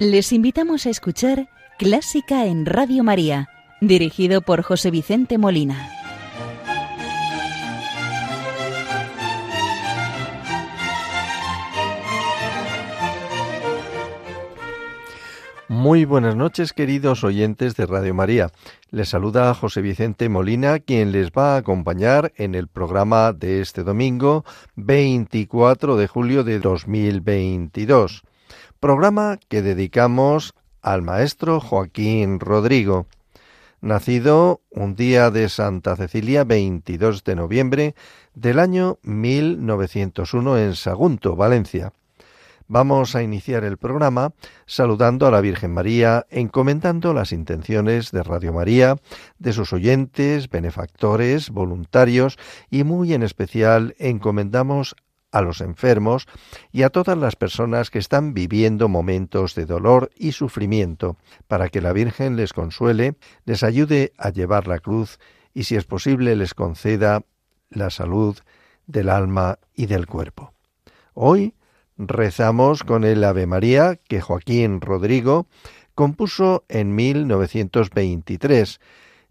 Les invitamos a escuchar Clásica en Radio María, dirigido por José Vicente Molina. Muy buenas noches, queridos oyentes de Radio María. Les saluda José Vicente Molina, quien les va a acompañar en el programa de este domingo 24 de julio de 2022. Programa que dedicamos al maestro Joaquín Rodrigo, nacido un día de Santa Cecilia 22 de noviembre del año 1901 en Sagunto, Valencia. Vamos a iniciar el programa saludando a la Virgen María, encomendando las intenciones de Radio María, de sus oyentes, benefactores, voluntarios y muy en especial encomendamos a los enfermos y a todas las personas que están viviendo momentos de dolor y sufrimiento, para que la Virgen les consuele, les ayude a llevar la cruz y si es posible les conceda la salud del alma y del cuerpo. Hoy rezamos con el Ave María que Joaquín Rodrigo compuso en 1923,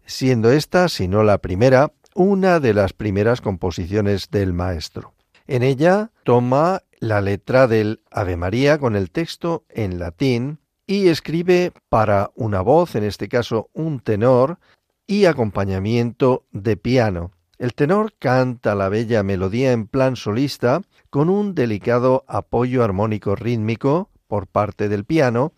siendo esta, si no la primera, una de las primeras composiciones del maestro. En ella toma la letra del Ave María con el texto en latín y escribe para una voz, en este caso un tenor, y acompañamiento de piano. El tenor canta la bella melodía en plan solista con un delicado apoyo armónico rítmico por parte del piano,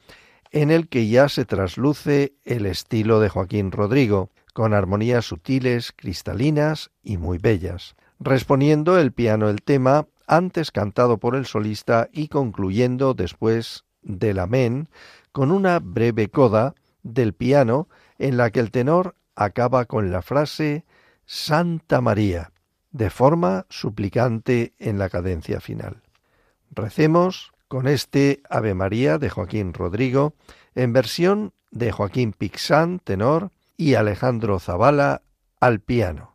en el que ya se trasluce el estilo de Joaquín Rodrigo, con armonías sutiles, cristalinas y muy bellas, respondiendo el piano el tema antes cantado por el solista y concluyendo después del amén con una breve coda del piano en la que el tenor acaba con la frase Santa María, de forma suplicante en la cadencia final. Recemos con este Ave María de Joaquín Rodrigo, en versión de Joaquín Pixán, tenor, y Alejandro Zavala, al piano.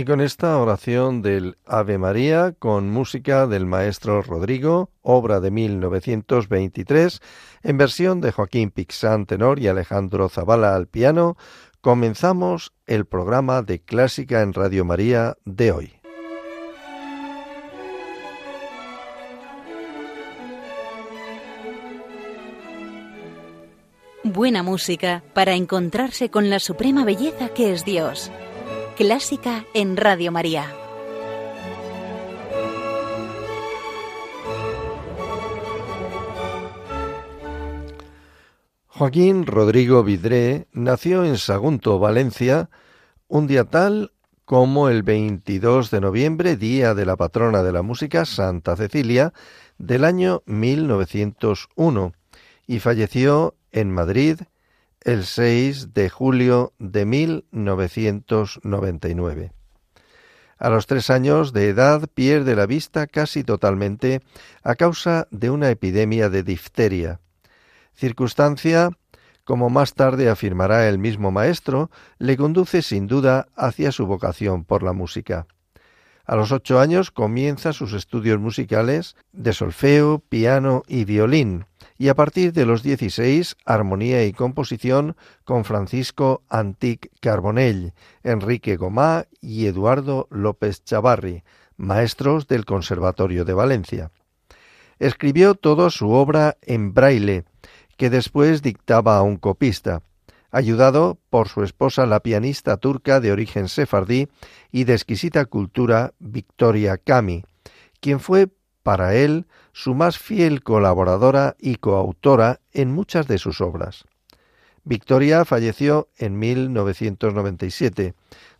Y con esta oración del Ave María, con música del maestro Rodrigo, obra de 1923, en versión de Joaquín Pixán tenor y Alejandro Zavala al piano, comenzamos el programa de Clásica en Radio María de hoy. Buena música para encontrarse con la suprema belleza que es Dios. Clásica en Radio María. Joaquín Rodrigo Vidré nació en Sagunto, Valencia, un día tal como el 22 de noviembre, día de la patrona de la música, Santa Cecilia, del año 1901, y falleció en Madrid el 6 de julio de 1999. A los tres años de edad pierde la vista casi totalmente a causa de una epidemia de difteria circunstancia, como más tarde afirmará el mismo maestro, le conduce sin duda hacia su vocación por la música. A los ocho años comienza sus estudios musicales de solfeo, piano y violín, y a partir de los dieciséis armonía y composición con Francisco Antic Carbonell, Enrique Gomá y Eduardo López Chavarri, maestros del Conservatorio de Valencia. Escribió toda su obra en braille, que después dictaba a un copista, ayudado por su esposa la pianista turca de origen sefardí y de exquisita cultura Victoria Kami, quien fue para él su más fiel colaboradora y coautora en muchas de sus obras. Victoria falleció en 1997,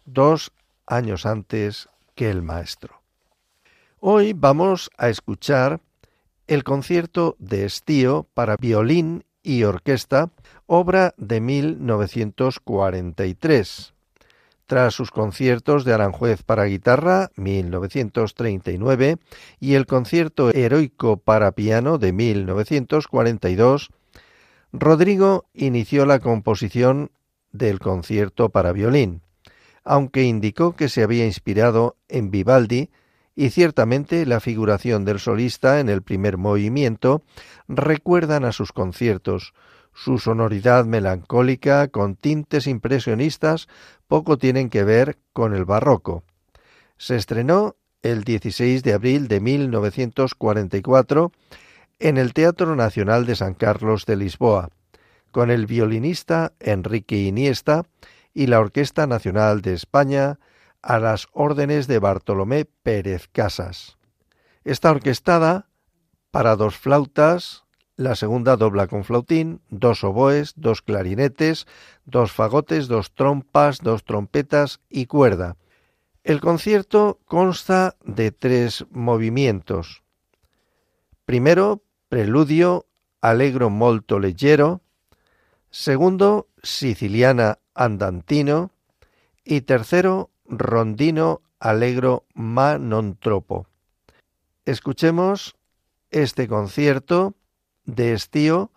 dos años antes que el maestro. Hoy vamos a escuchar el concierto de Estío para violín y orquesta, obra de 1943. Tras sus conciertos de Aranjuez para guitarra, 1939, y el concierto heroico para piano de 1942, Rodrigo inició la composición del concierto para violín, aunque indicó que se había inspirado en Vivaldi y ciertamente la figuración del solista en el primer movimiento recuerdan a sus conciertos. Su sonoridad melancólica con tintes impresionistas poco tienen que ver con el barroco. Se estrenó el 16 de abril de 1944 en el Teatro Nacional de San Carlos de Lisboa, con el violinista Enrique Iniesta y la Orquesta Nacional de España a las órdenes de Bartolomé Pérez Casas. Está orquestada para dos flautas, la segunda dobla con flautín, dos oboes, dos clarinetes, dos fagotes, dos trompas, dos trompetas y cuerda. El concierto consta de tres movimientos. Primero, preludio allegro molto leggero, segundo, siciliana andantino y tercero, rondino allegro ma non tropo. Escuchemos este concierto de estío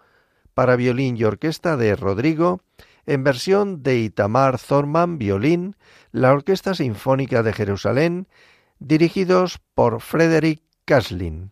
para violín y orquesta de Rodrigo en versión de Itamar Thorman violín, la Orquesta Sinfónica de Jerusalén, dirigidos por Frederick Kaslin.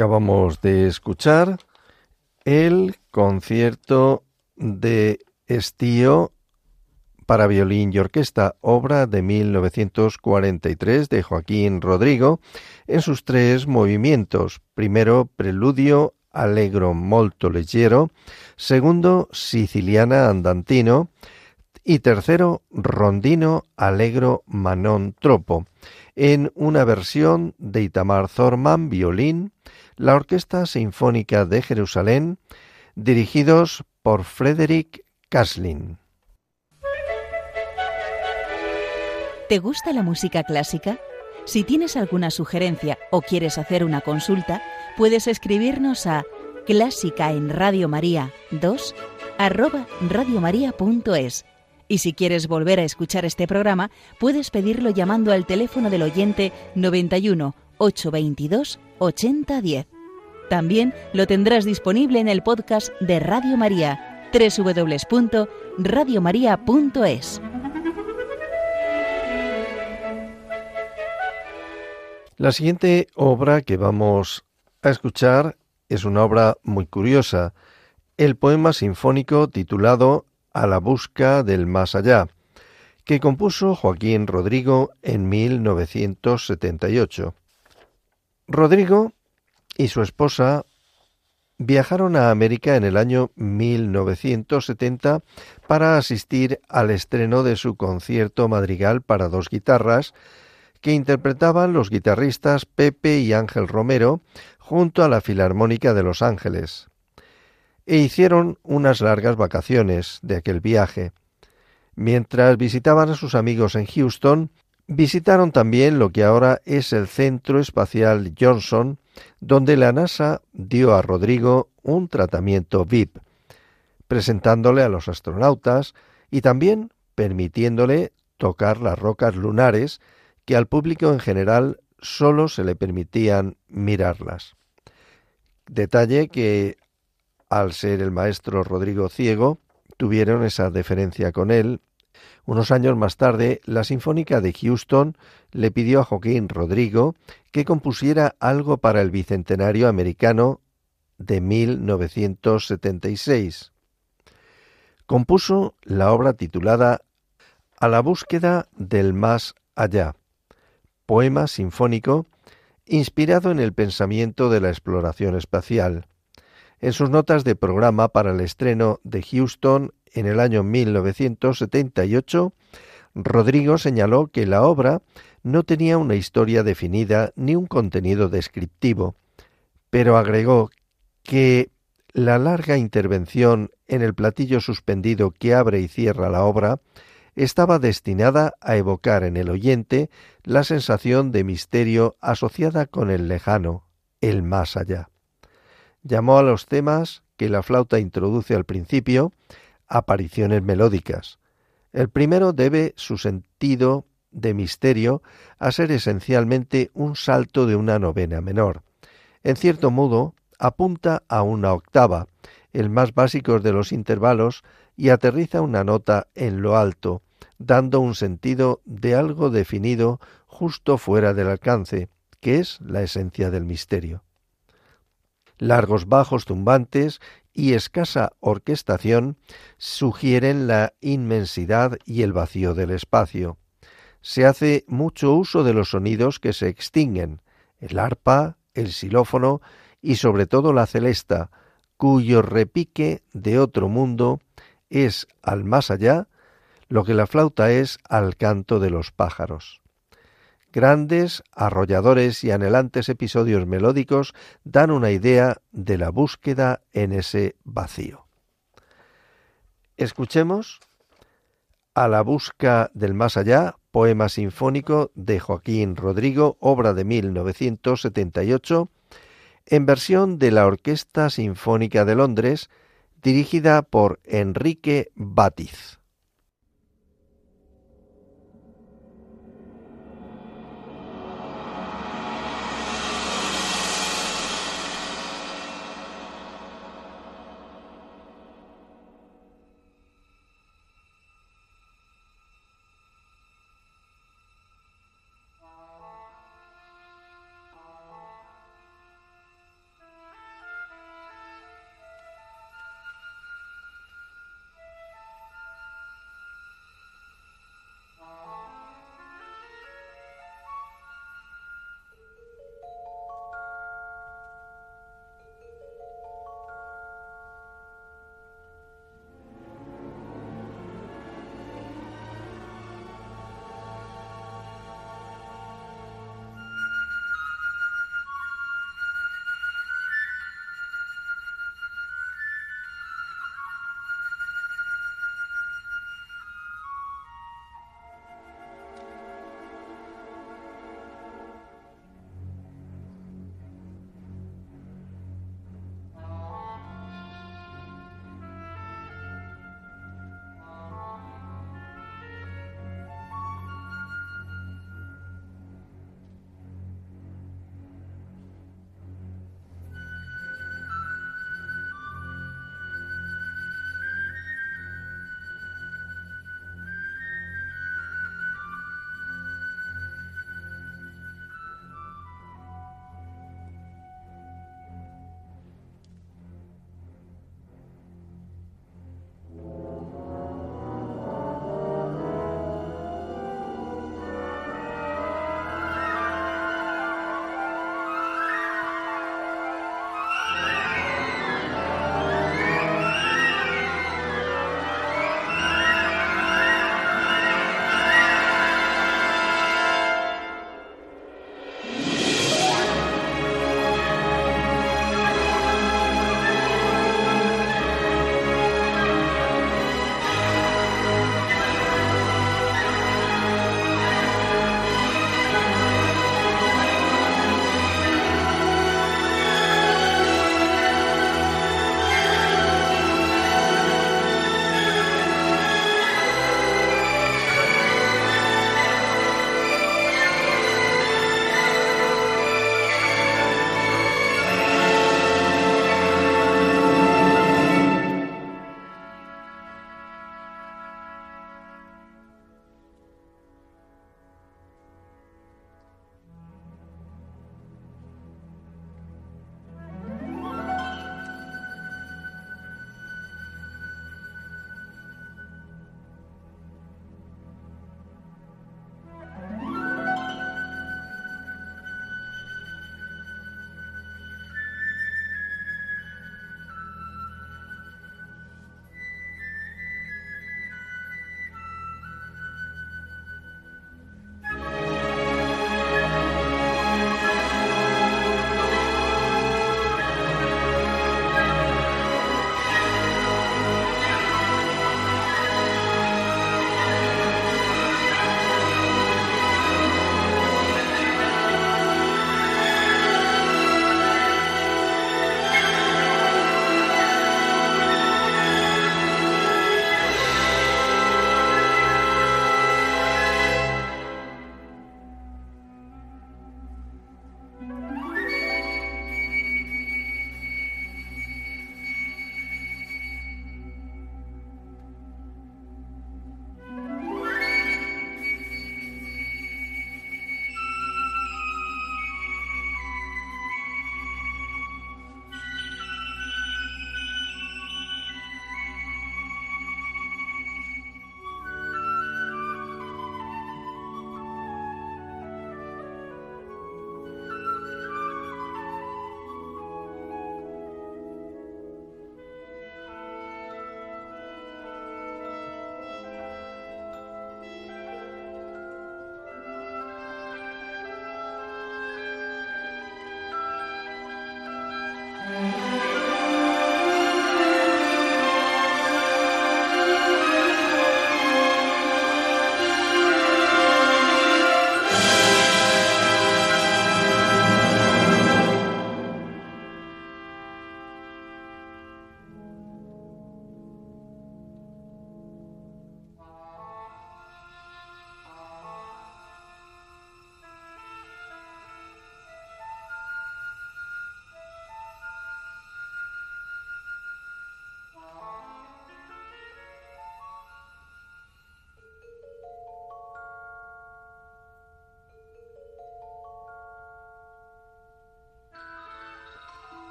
Acabamos de escuchar el concierto de Estío para violín y orquesta, obra de 1943 de Joaquín Rodrigo, en sus tres movimientos. Primero, preludio allegro molto leggero, segundo, siciliana andantino. Y tercero, rondino allegro manon troppo, en una versión de Itamar Thorman, violín, la Orquesta Sinfónica de Jerusalén, dirigidos por Frederick Kaslin. ¿Te gusta la música clásica? Si tienes alguna sugerencia o quieres hacer una consulta, puedes escribirnos a clásica en Radio María 2 arroba radiomaria.es. Y si quieres volver a escuchar este programa, puedes pedirlo llamando al teléfono del oyente 91 822 8010. También lo tendrás disponible en el podcast de Radio María, www.radiomaria.es. La siguiente obra que vamos a escuchar es una obra muy curiosa, el poema sinfónico titulado A la busca del más allá, que compuso Joaquín Rodrigo en 1978. Rodrigo y su esposa viajaron a América en el año 1970 para asistir al estreno de su concierto madrigal para dos guitarras que interpretaban los guitarristas Pepe y Ángel Romero junto a la Filarmónica de Los Ángeles. E hicieron unas largas vacaciones de aquel viaje. Mientras visitaban a sus amigos en Houston, visitaron también lo que ahora es el Centro Espacial Johnson, donde la NASA dio a Rodrigo un tratamiento VIP, presentándole a los astronautas y también permitiéndole tocar las rocas lunares que al público en general solo se le permitían mirarlas. Detalle que, al ser el maestro Rodrigo ciego, tuvieron esa deferencia con él. Unos años más tarde, la Sinfónica de Houston le pidió a Joaquín Rodrigo que compusiera algo para el Bicentenario americano de 1976. Compuso la obra titulada A la búsqueda del más allá, poema sinfónico inspirado en el pensamiento de la exploración espacial. En sus notas de programa para el estreno de Houston en el año 1978, Rodrigo señaló que la obra no tenía una historia definida ni un contenido descriptivo, pero agregó que la larga intervención en el platillo suspendido que abre y cierra la obra estaba destinada a evocar en el oyente la sensación de misterio asociada con el lejano, el más allá. Llamó a los temas que la flauta introduce al principio apariciones melódicas. El primero debe su sentido de misterio a ser esencialmente un salto de una novena menor. En cierto modo, apunta a una octava, el más básico de los intervalos, y aterriza una nota en lo alto, dando un sentido de algo definido justo fuera del alcance, que es la esencia del misterio. Largos bajos tumbantes y escasa orquestación sugieren la inmensidad y el vacío del espacio. Se hace mucho uso de los sonidos que se extinguen, el arpa, el xilófono y sobre todo la celesta, cuyo repique de otro mundo es al más allá lo que la flauta es al canto de los pájaros. Grandes, arrolladores y anhelantes episodios melódicos dan una idea de la búsqueda en ese vacío. Escuchemos A la busca del más allá, poema sinfónico de Joaquín Rodrigo, obra de 1978, en versión de la Orquesta Sinfónica de Londres, dirigida por Enrique Batiz.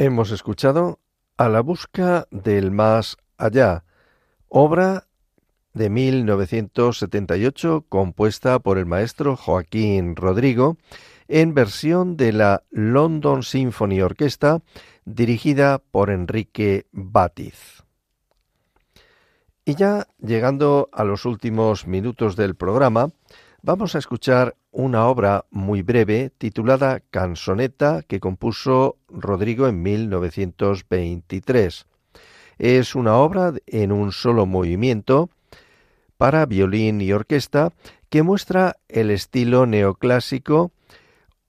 Hemos escuchado A la busca del más allá, obra de 1978 compuesta por el maestro Joaquín Rodrigo en versión de la London Symphony Orchestra dirigida por Enrique Batiz. Y ya llegando a los últimos minutos del programa, vamos a escuchar una obra muy breve titulada Canzoneta que compuso Rodrigo en 1923. Es una obra en un solo movimiento para violín y orquesta que muestra el estilo neoclásico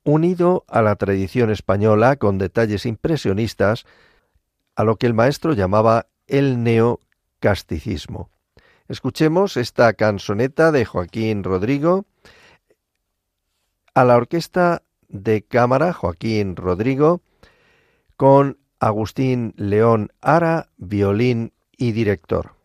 unido a la tradición española con detalles impresionistas, a lo que el maestro llamaba el neocasticismo. Escuchemos esta canzoneta de Joaquín Rodrigo a la orquesta de cámara Joaquín Rodrigo con Agustín León Ara, violín y director.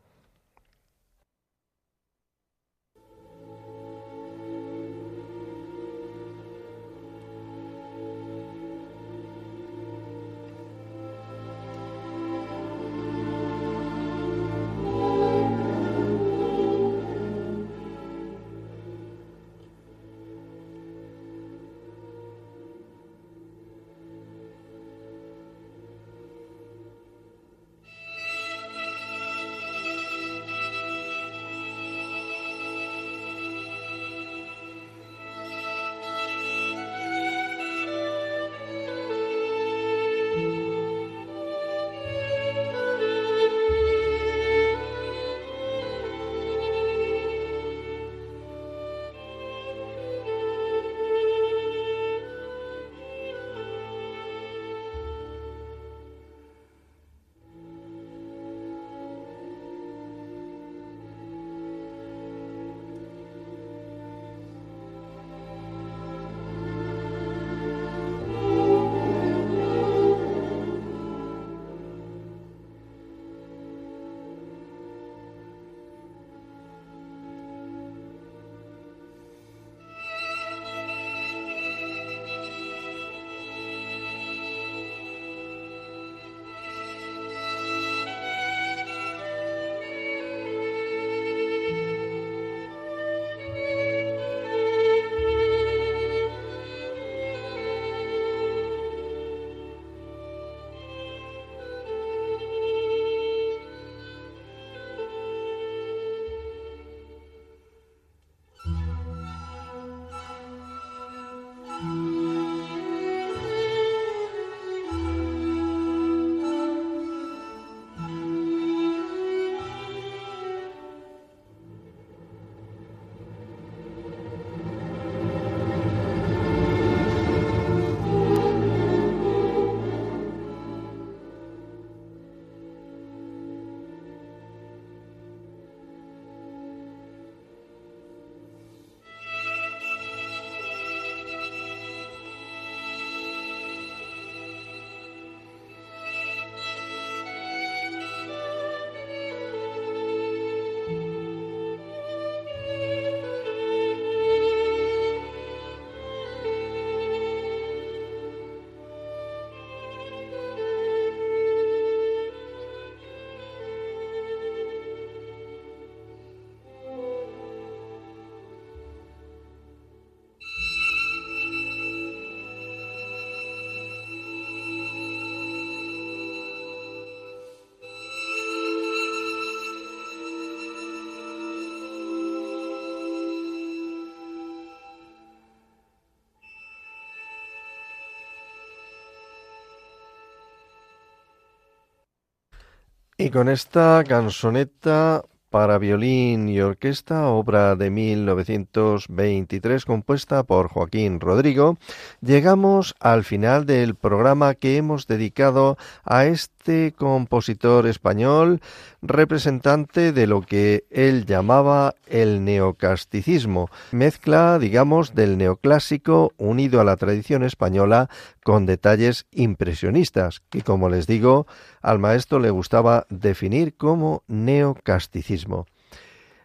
Y con esta canzoneta para violín y orquesta, obra de 1923 compuesta por Joaquín Rodrigo, llegamos al final del programa que hemos dedicado a este compositor español, representante de lo que él llamaba el neocasticismo, mezcla, digamos, del neoclásico unido a la tradición española con detalles impresionistas, que como les digo, al maestro le gustaba definir como neocasticismo.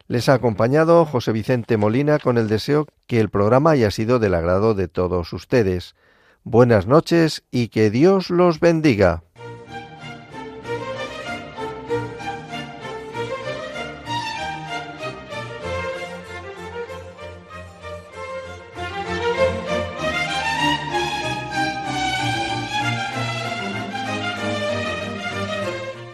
Les ha acompañado José Vicente Molina con el deseo que el programa haya sido del agrado de todos ustedes. Buenas noches y que Dios los bendiga.